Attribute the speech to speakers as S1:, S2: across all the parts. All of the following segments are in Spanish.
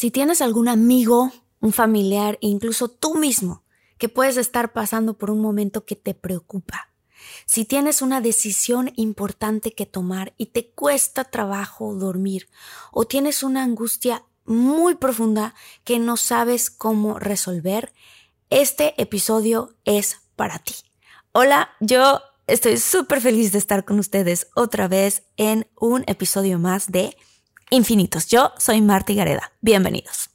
S1: Si tienes algún amigo, un familiar, incluso tú mismo, que puedes estar pasando por un momento que te preocupa, si tienes una decisión importante que tomar y te cuesta trabajo dormir, o tienes una angustia muy profunda que no sabes cómo resolver, este episodio es para ti. Hola, yo estoy súper feliz de estar con ustedes otra vez en un episodio más de infinitos. Yo soy Marta Gareda. Bienvenidos.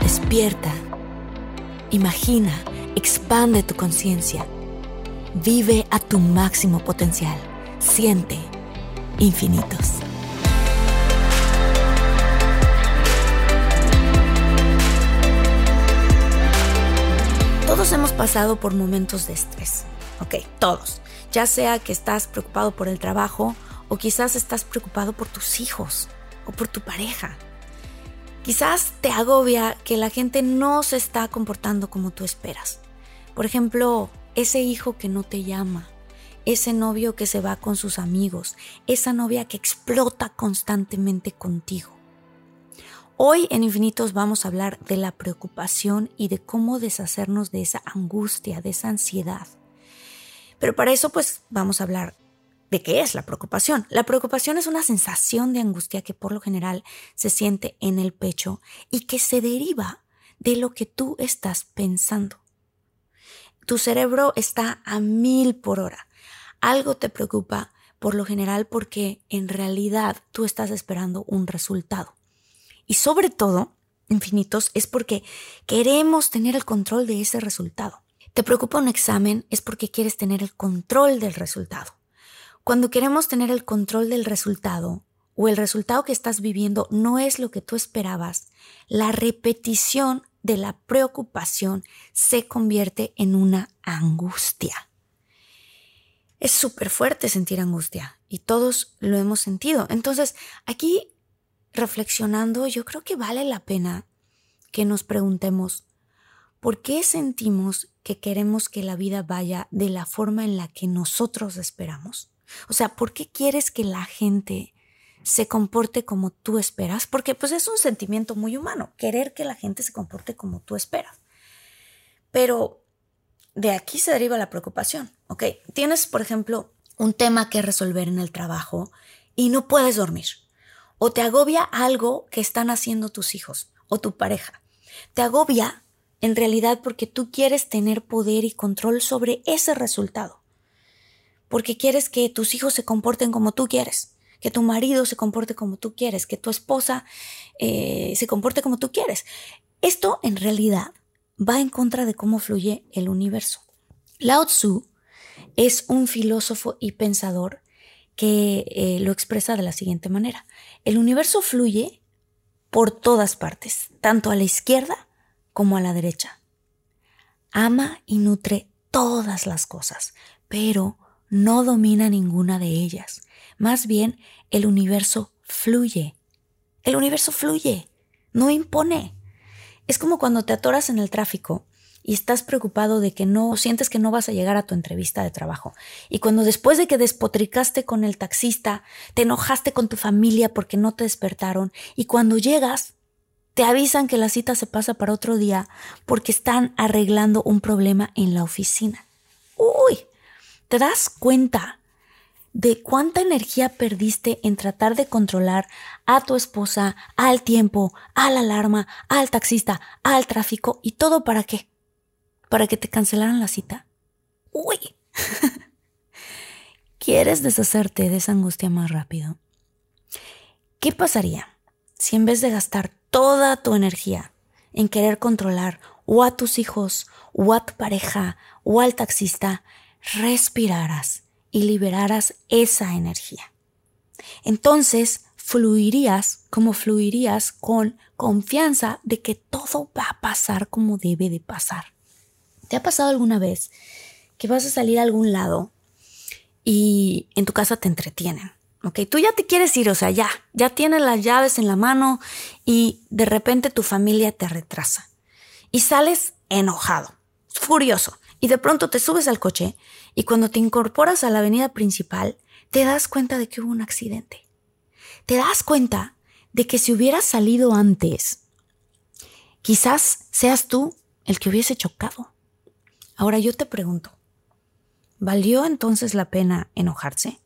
S1: Despierta, imagina, expande tu conciencia, vive a tu máximo potencial, siente infinitos. Todos hemos pasado por momentos de estrés, ok, todos ya sea que estás preocupado por el trabajo o quizás estás preocupado por tus hijos o por tu pareja. Quizás te agobia que la gente no se está comportando como tú esperas. Por ejemplo, ese hijo que no te llama, ese novio que se va con sus amigos, esa novia que explota constantemente contigo. Hoy en Infinitos vamos a hablar de la preocupación y de cómo deshacernos de esa angustia, de esa ansiedad. Pero para eso pues vamos a hablar de qué es la preocupación. La preocupación es una sensación de angustia que por lo general se siente en el pecho y que se deriva de lo que tú estás pensando. Tu cerebro está a mil por hora. Algo te preocupa por lo general porque en realidad tú estás esperando un resultado. Y sobre todo, infinitos, es porque queremos tener el control de ese resultado. Te preocupa un examen es porque quieres tener el control del resultado. Cuando queremos tener el control del resultado o el resultado que estás viviendo no es lo que tú esperabas, la repetición de la preocupación se convierte en una angustia. Es súper fuerte sentir angustia y todos lo hemos sentido. Entonces, aquí reflexionando, yo creo que vale la pena que nos preguntemos, ¿por qué sentimos que queremos que la vida vaya de la forma en la que nosotros esperamos? O sea, ¿por qué quieres que la gente se comporte como tú esperas? Porque pues es un sentimiento muy humano, querer que la gente se comporte como tú esperas. Pero de aquí se deriva la preocupación, ¿ok? Tienes, por ejemplo, un tema que resolver en el trabajo y no puedes dormir. O te agobia algo que están haciendo tus hijos o tu pareja. Te agobia en realidad porque tú quieres tener poder y control sobre ese resultado. Porque quieres que tus hijos se comporten como tú quieres, que tu marido se comporte como tú quieres, que tu esposa eh, se comporte como tú quieres. Esto en realidad va en contra de cómo fluye el universo. Lao Tzu es un filósofo y pensador que eh, lo expresa de la siguiente manera. El universo fluye por todas partes, tanto a la izquierda como a la derecha. Ama y nutre todas las cosas, pero no domina ninguna de ellas. Más bien, el universo fluye. El universo fluye, no impone. Es como cuando te atoras en el tráfico y estás preocupado de que no sientes que no vas a llegar a tu entrevista de trabajo. Y cuando después de que despotricaste con el taxista, te enojaste con tu familia porque no te despertaron y cuando llegas te avisan que la cita se pasa para otro día porque están arreglando un problema en la oficina. Uy, ¿te das cuenta de cuánta energía perdiste en tratar de controlar a tu esposa, al tiempo, a la alarma, al taxista, al tráfico y todo para qué? Para que te cancelaran la cita. Uy. ¿Quieres deshacerte de esa angustia más rápido? ¿Qué pasaría si en vez de gastar toda tu energía en querer controlar o a tus hijos, o a tu pareja, o al taxista, respiraras y liberaras esa energía. Entonces fluirías como fluirías con confianza de que todo va a pasar como debe de pasar. ¿Te ha pasado alguna vez que vas a salir a algún lado y en tu casa te entretienen? Ok, tú ya te quieres ir, o sea, ya, ya tienes las llaves en la mano y de repente tu familia te retrasa y sales enojado, furioso, y de pronto te subes al coche y cuando te incorporas a la avenida principal, te das cuenta de que hubo un accidente. Te das cuenta de que si hubieras salido antes, quizás seas tú el que hubiese chocado. Ahora yo te pregunto, ¿valió entonces la pena enojarse?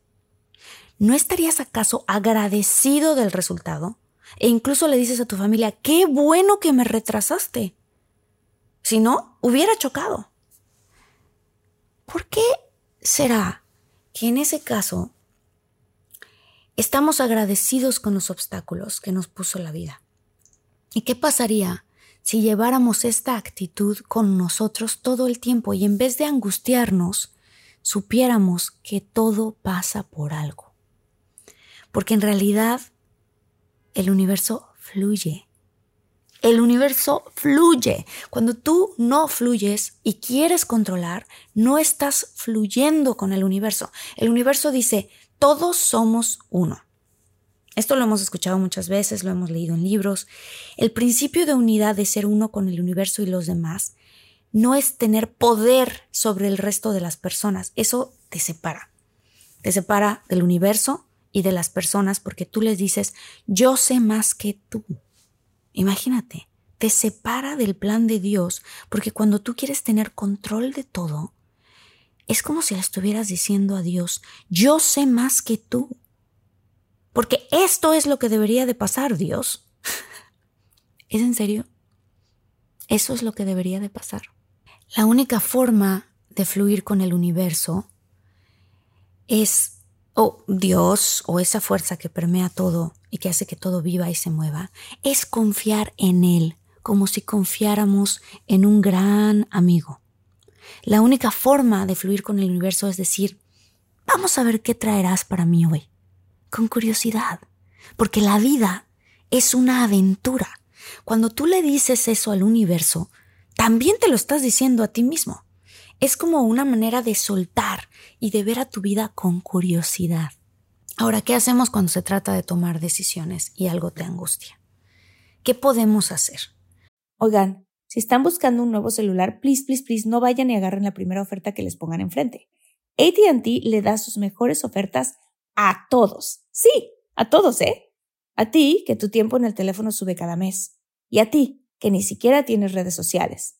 S1: ¿No estarías acaso agradecido del resultado? E incluso le dices a tu familia, qué bueno que me retrasaste. Si no, hubiera chocado. ¿Por qué será que en ese caso estamos agradecidos con los obstáculos que nos puso la vida? ¿Y qué pasaría si lleváramos esta actitud con nosotros todo el tiempo y en vez de angustiarnos, supiéramos que todo pasa por algo? Porque en realidad el universo fluye el universo fluye. Cuando tú no fluyes y quieres controlar, no estás fluyendo con el universo. El universo dice, todos somos uno. Esto lo hemos escuchado muchas veces, lo hemos leído en libros. El principio de unidad de ser uno con el universo y los demás no es tener poder sobre el resto de las personas. Eso te separa. Te separa del universo y de las personas porque tú les dices, yo sé más que tú. Imagínate, te separa del plan de Dios, porque cuando tú quieres tener control de todo, es como si le estuvieras diciendo a Dios, yo sé más que tú. Porque esto es lo que debería de pasar, Dios. ¿Es en serio? Eso es lo que debería de pasar. La única forma de fluir con el universo es o Dios o esa fuerza que permea todo y que hace que todo viva y se mueva, es confiar en Él como si confiáramos en un gran amigo. La única forma de fluir con el universo es decir, vamos a ver qué traerás para mí hoy, con curiosidad, porque la vida es una aventura. Cuando tú le dices eso al universo, también te lo estás diciendo a ti mismo. Es como una manera de soltar y de ver a tu vida con curiosidad. Ahora, ¿qué hacemos cuando se trata de tomar decisiones y algo te angustia? ¿Qué podemos hacer?
S2: Oigan, si están buscando un nuevo celular, please, please, please, no vayan y agarren la primera oferta que les pongan enfrente. ATT le da sus mejores ofertas a todos. Sí, a todos, ¿eh? A ti, que tu tiempo en el teléfono sube cada mes. Y a ti, que ni siquiera tienes redes sociales.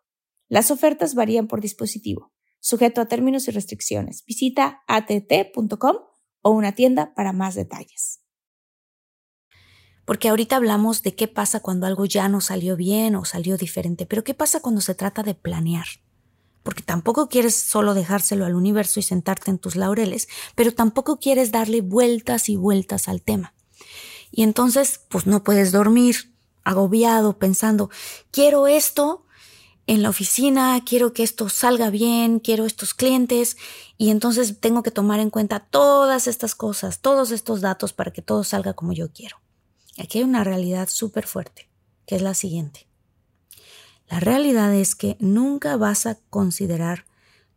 S2: Las ofertas varían por dispositivo, sujeto a términos y restricciones. Visita att.com o una tienda para más detalles.
S1: Porque ahorita hablamos de qué pasa cuando algo ya no salió bien o salió diferente, pero qué pasa cuando se trata de planear. Porque tampoco quieres solo dejárselo al universo y sentarte en tus laureles, pero tampoco quieres darle vueltas y vueltas al tema. Y entonces, pues no puedes dormir agobiado pensando, quiero esto, en la oficina, quiero que esto salga bien, quiero estos clientes y entonces tengo que tomar en cuenta todas estas cosas, todos estos datos para que todo salga como yo quiero. Aquí hay una realidad súper fuerte, que es la siguiente. La realidad es que nunca vas a considerar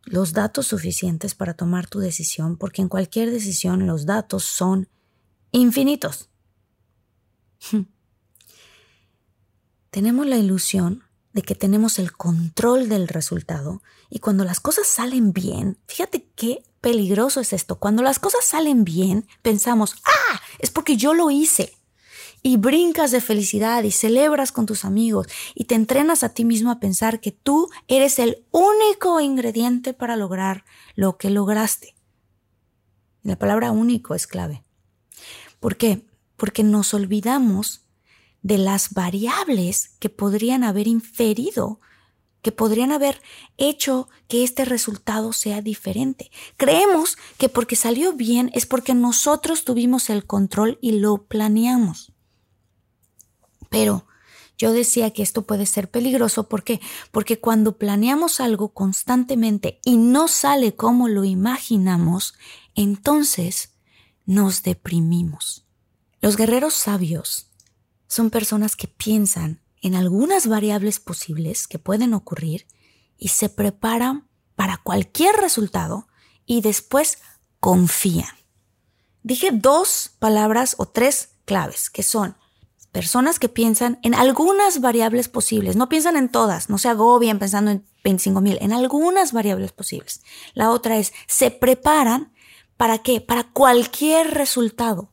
S1: los datos suficientes para tomar tu decisión, porque en cualquier decisión los datos son infinitos. tenemos la ilusión de que tenemos el control del resultado y cuando las cosas salen bien, fíjate qué peligroso es esto, cuando las cosas salen bien, pensamos, ah, es porque yo lo hice y brincas de felicidad y celebras con tus amigos y te entrenas a ti mismo a pensar que tú eres el único ingrediente para lograr lo que lograste. La palabra único es clave. ¿Por qué? Porque nos olvidamos de las variables que podrían haber inferido, que podrían haber hecho que este resultado sea diferente. Creemos que porque salió bien es porque nosotros tuvimos el control y lo planeamos. Pero yo decía que esto puede ser peligroso. ¿Por qué? Porque cuando planeamos algo constantemente y no sale como lo imaginamos, entonces nos deprimimos. Los guerreros sabios son personas que piensan en algunas variables posibles que pueden ocurrir y se preparan para cualquier resultado y después confían. Dije dos palabras o tres claves que son personas que piensan en algunas variables posibles, no piensan en todas, no se agobien pensando en 25 mil, en algunas variables posibles. La otra es, se preparan para qué? Para cualquier resultado.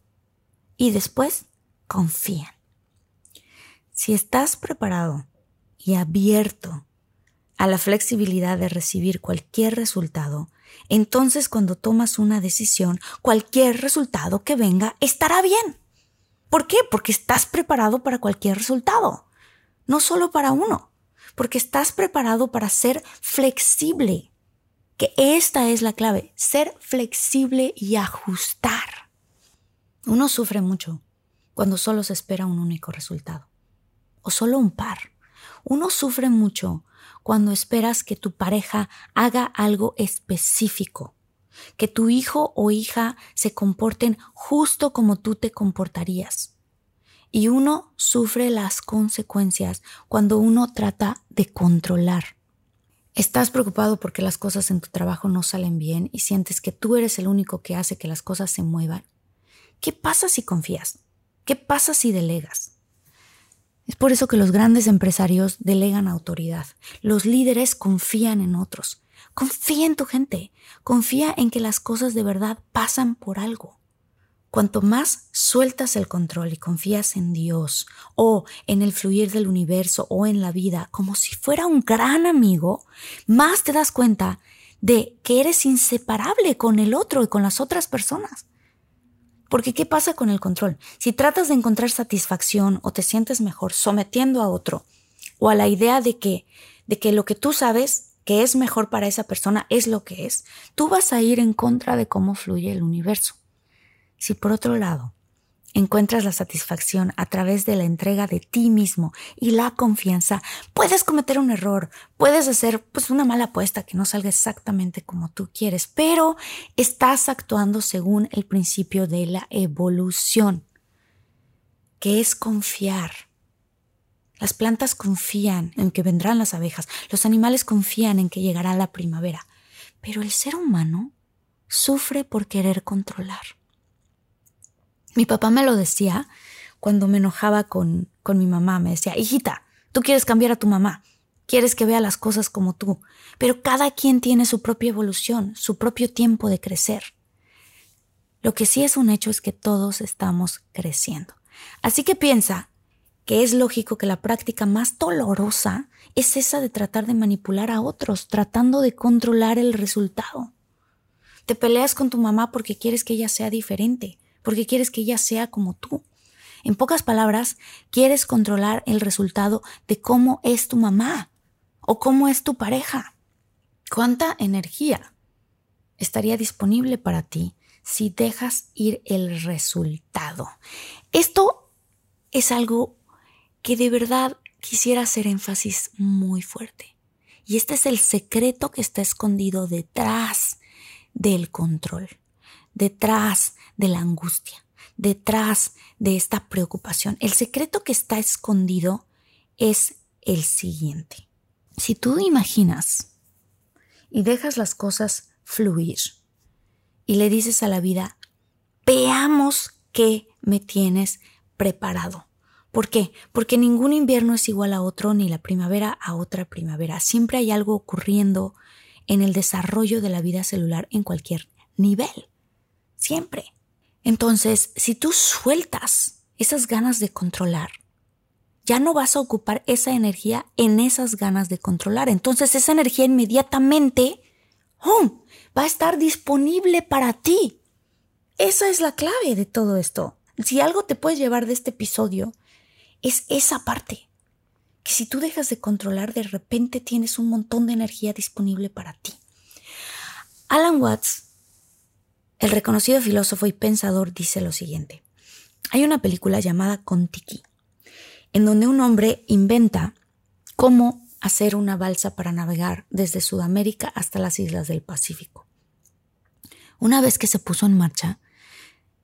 S1: Y después confían. Si estás preparado y abierto a la flexibilidad de recibir cualquier resultado, entonces cuando tomas una decisión, cualquier resultado que venga estará bien. ¿Por qué? Porque estás preparado para cualquier resultado, no solo para uno, porque estás preparado para ser flexible, que esta es la clave, ser flexible y ajustar. Uno sufre mucho cuando solo se espera un único resultado, o solo un par. Uno sufre mucho cuando esperas que tu pareja haga algo específico que tu hijo o hija se comporten justo como tú te comportarías. Y uno sufre las consecuencias cuando uno trata de controlar. Estás preocupado porque las cosas en tu trabajo no salen bien y sientes que tú eres el único que hace que las cosas se muevan. ¿Qué pasa si confías? ¿Qué pasa si delegas? Es por eso que los grandes empresarios delegan autoridad. Los líderes confían en otros. Confía en tu gente, confía en que las cosas de verdad pasan por algo. Cuanto más sueltas el control y confías en Dios o en el fluir del universo o en la vida como si fuera un gran amigo, más te das cuenta de que eres inseparable con el otro y con las otras personas. Porque ¿qué pasa con el control? Si tratas de encontrar satisfacción o te sientes mejor sometiendo a otro o a la idea de que de que lo que tú sabes que es mejor para esa persona es lo que es, tú vas a ir en contra de cómo fluye el universo. Si por otro lado encuentras la satisfacción a través de la entrega de ti mismo y la confianza, puedes cometer un error, puedes hacer pues una mala apuesta que no salga exactamente como tú quieres, pero estás actuando según el principio de la evolución, que es confiar las plantas confían en que vendrán las abejas, los animales confían en que llegará la primavera, pero el ser humano sufre por querer controlar. Mi papá me lo decía cuando me enojaba con, con mi mamá, me decía, hijita, tú quieres cambiar a tu mamá, quieres que vea las cosas como tú, pero cada quien tiene su propia evolución, su propio tiempo de crecer. Lo que sí es un hecho es que todos estamos creciendo. Así que piensa que es lógico que la práctica más dolorosa es esa de tratar de manipular a otros, tratando de controlar el resultado. Te peleas con tu mamá porque quieres que ella sea diferente, porque quieres que ella sea como tú. En pocas palabras, quieres controlar el resultado de cómo es tu mamá o cómo es tu pareja. ¿Cuánta energía estaría disponible para ti si dejas ir el resultado? Esto es algo que de verdad quisiera hacer énfasis muy fuerte. Y este es el secreto que está escondido detrás del control, detrás de la angustia, detrás de esta preocupación. El secreto que está escondido es el siguiente. Si tú imaginas, y dejas las cosas fluir. Y le dices a la vida, veamos qué me tienes preparado. ¿Por qué? Porque ningún invierno es igual a otro, ni la primavera a otra primavera. Siempre hay algo ocurriendo en el desarrollo de la vida celular en cualquier nivel. Entonces, si tú sueltas esas ganas de controlar, ya no vas a ocupar esa energía en esas ganas de controlar. Entonces, esa energía inmediatamente va a estar disponible para ti. Esa es la clave de todo esto. Si algo te puedes llevar de este episodio, es esa parte. Que si tú dejas de controlar, de repente tienes un montón de energía disponible para ti. Alan Watts, el reconocido filósofo y pensador, dice lo siguiente. Hay una película llamada Contiki, en donde un hombre inventa cómo hacer una balsa para navegar desde Sudamérica hasta las islas del Pacífico. Una vez que se puso en marcha,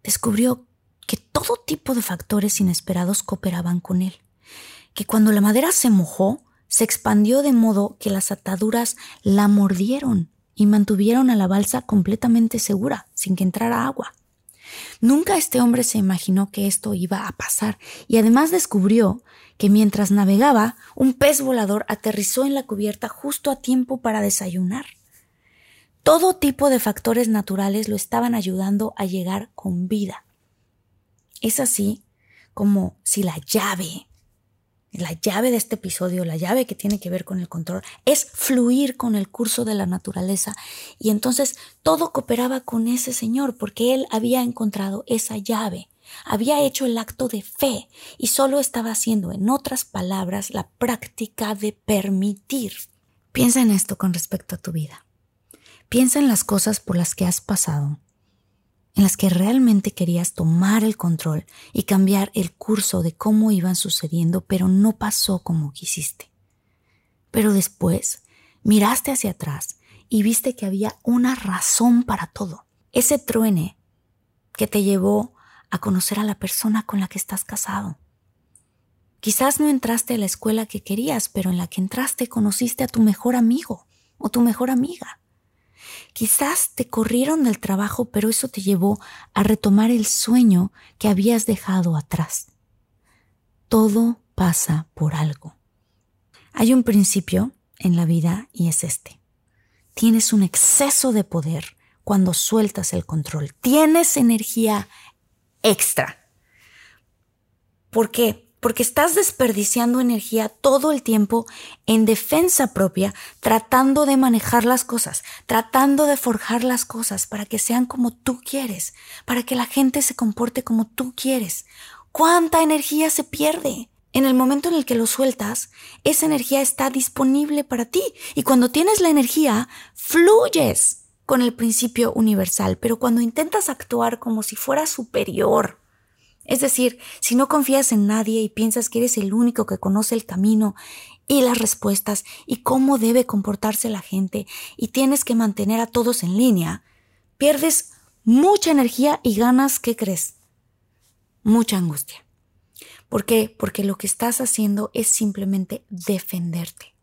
S1: descubrió que todo tipo de factores inesperados cooperaban con él, que cuando la madera se mojó, se expandió de modo que las ataduras la mordieron y mantuvieron a la balsa completamente segura, sin que entrara agua. Nunca este hombre se imaginó que esto iba a pasar y además descubrió que mientras navegaba, un pez volador aterrizó en la cubierta justo a tiempo para desayunar. Todo tipo de factores naturales lo estaban ayudando a llegar con vida. Es así como si la llave, la llave de este episodio, la llave que tiene que ver con el control, es fluir con el curso de la naturaleza. Y entonces todo cooperaba con ese Señor porque Él había encontrado esa llave, había hecho el acto de fe y solo estaba haciendo, en otras palabras, la práctica de permitir. Piensa en esto con respecto a tu vida. Piensa en las cosas por las que has pasado en las que realmente querías tomar el control y cambiar el curso de cómo iban sucediendo, pero no pasó como quisiste. Pero después miraste hacia atrás y viste que había una razón para todo. Ese truene que te llevó a conocer a la persona con la que estás casado. Quizás no entraste a la escuela que querías, pero en la que entraste conociste a tu mejor amigo o tu mejor amiga. Quizás te corrieron del trabajo, pero eso te llevó a retomar el sueño que habías dejado atrás. Todo pasa por algo. Hay un principio en la vida y es este. Tienes un exceso de poder cuando sueltas el control. Tienes energía extra. ¿Por qué? Porque estás desperdiciando energía todo el tiempo en defensa propia, tratando de manejar las cosas, tratando de forjar las cosas para que sean como tú quieres, para que la gente se comporte como tú quieres. ¿Cuánta energía se pierde? En el momento en el que lo sueltas, esa energía está disponible para ti y cuando tienes la energía, fluyes con el principio universal, pero cuando intentas actuar como si fuera superior, es decir, si no confías en nadie y piensas que eres el único que conoce el camino y las respuestas y cómo debe comportarse la gente y tienes que mantener a todos en línea, pierdes mucha energía y ganas, ¿qué crees? Mucha angustia. ¿Por qué? Porque lo que estás haciendo es simplemente defenderte.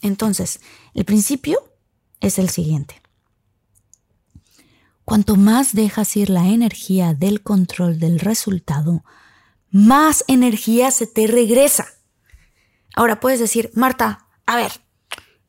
S1: Entonces, el principio es el siguiente. Cuanto más dejas ir la energía del control del resultado, más energía se te regresa. Ahora puedes decir, Marta, a ver,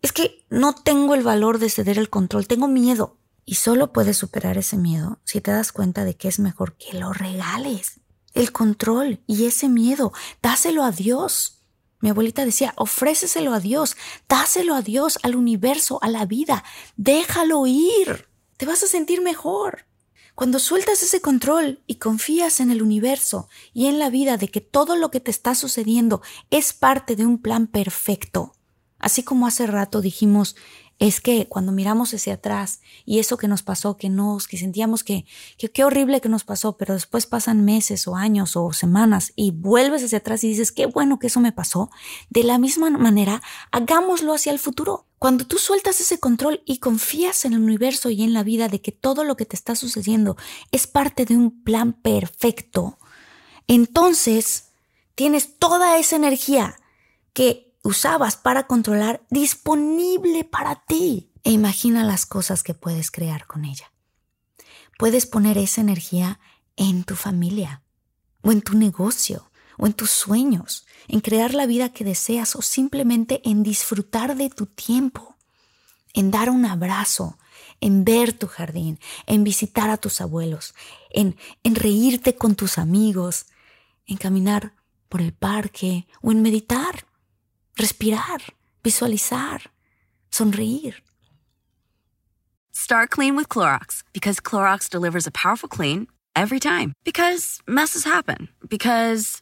S1: es que no tengo el valor de ceder el control, tengo miedo. Y solo puedes superar ese miedo si te das cuenta de que es mejor que lo regales. El control y ese miedo, dáselo a Dios. Mi abuelita decía, ofréceselo a Dios, dáselo a Dios, al universo, a la vida, déjalo ir te vas a sentir mejor. Cuando sueltas ese control y confías en el universo y en la vida de que todo lo que te está sucediendo es parte de un plan perfecto, así como hace rato dijimos es que cuando miramos hacia atrás y eso que nos pasó, que nos, que sentíamos que, que qué horrible que nos pasó, pero después pasan meses o años o semanas y vuelves hacia atrás y dices, qué bueno que eso me pasó, de la misma manera, hagámoslo hacia el futuro. Cuando tú sueltas ese control y confías en el universo y en la vida de que todo lo que te está sucediendo es parte de un plan perfecto, entonces tienes toda esa energía que usabas para controlar disponible para ti. e imagina las cosas que puedes crear con ella. Puedes poner esa energía en tu familia, o en tu negocio, o en tus sueños, en crear la vida que deseas o simplemente en disfrutar de tu tiempo, en dar un abrazo, en ver tu jardín, en visitar a tus abuelos, en, en reírte con tus amigos, en caminar por el parque o en meditar, respirar, visualizar, sonreír.
S3: Start clean with Clorox because Clorox delivers a powerful clean every time. Because messes happen. Because.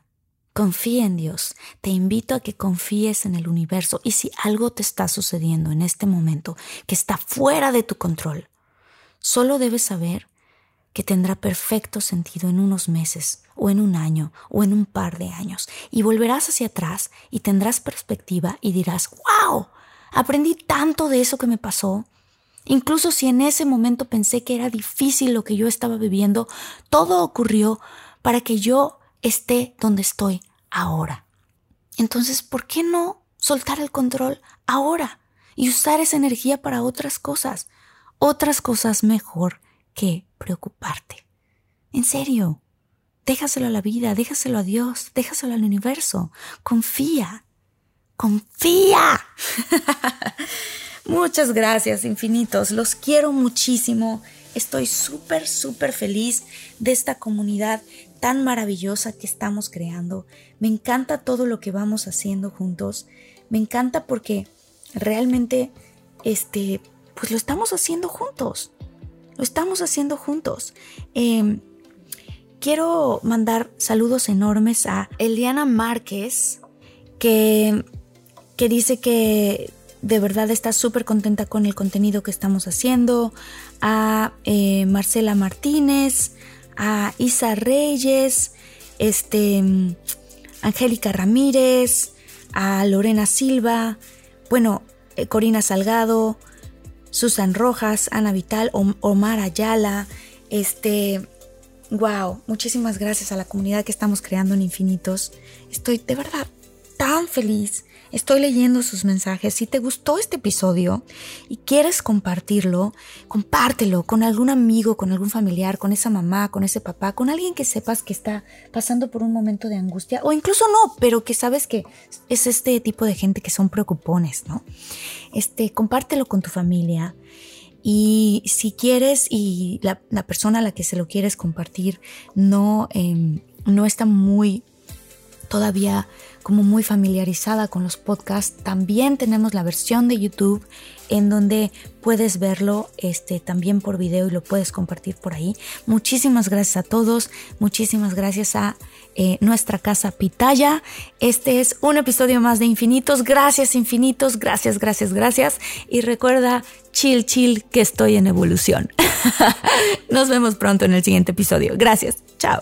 S1: Confía en Dios. Te invito a que confíes en el universo. Y si algo te está sucediendo en este momento que está fuera de tu control, solo debes saber que tendrá perfecto sentido en unos meses, o en un año, o en un par de años. Y volverás hacia atrás y tendrás perspectiva y dirás, wow, aprendí tanto de eso que me pasó. Incluso si en ese momento pensé que era difícil lo que yo estaba viviendo, todo ocurrió para que yo esté donde estoy ahora. Entonces, ¿por qué no soltar el control ahora y usar esa energía para otras cosas? Otras cosas mejor que preocuparte. En serio, déjaselo a la vida, déjaselo a Dios, déjaselo al universo. Confía, confía. Muchas gracias, infinitos. Los quiero muchísimo. Estoy súper, súper feliz de esta comunidad tan maravillosa que estamos creando. Me encanta todo lo que vamos haciendo juntos. Me encanta porque realmente, este, pues lo estamos haciendo juntos. Lo estamos haciendo juntos. Em, quiero mandar saludos enormes a Eliana Márquez, que, que dice que de verdad está súper contenta con el contenido que estamos haciendo, a eh, Marcela Martínez, a Isa Reyes, este, Angélica Ramírez, a Lorena Silva, bueno, eh, Corina Salgado, Susan Rojas, Ana Vital, Omar Ayala, este, wow, muchísimas gracias a la comunidad que estamos creando en Infinitos. Estoy de verdad tan feliz Estoy leyendo sus mensajes. Si te gustó este episodio y quieres compartirlo, compártelo con algún amigo, con algún familiar, con esa mamá, con ese papá, con alguien que sepas que está pasando por un momento de angustia o incluso no, pero que sabes que es este tipo de gente que son preocupones, ¿no? Este, compártelo con tu familia. Y si quieres y la, persona a la que se lo quieres compartir no, em, no está muy todavía como muy familiarizada con los podcasts, también tenemos la versión de YouTube en donde puedes verlo este, también por video y lo puedes compartir por ahí. Muchísimas gracias a todos, muchísimas gracias a eh, nuestra casa Pitaya. Este es un episodio más de Infinitos. Gracias infinitos, gracias, gracias, gracias. Y recuerda, chill, chill, que estoy en evolución. Nos vemos pronto en el siguiente episodio. Gracias, chao.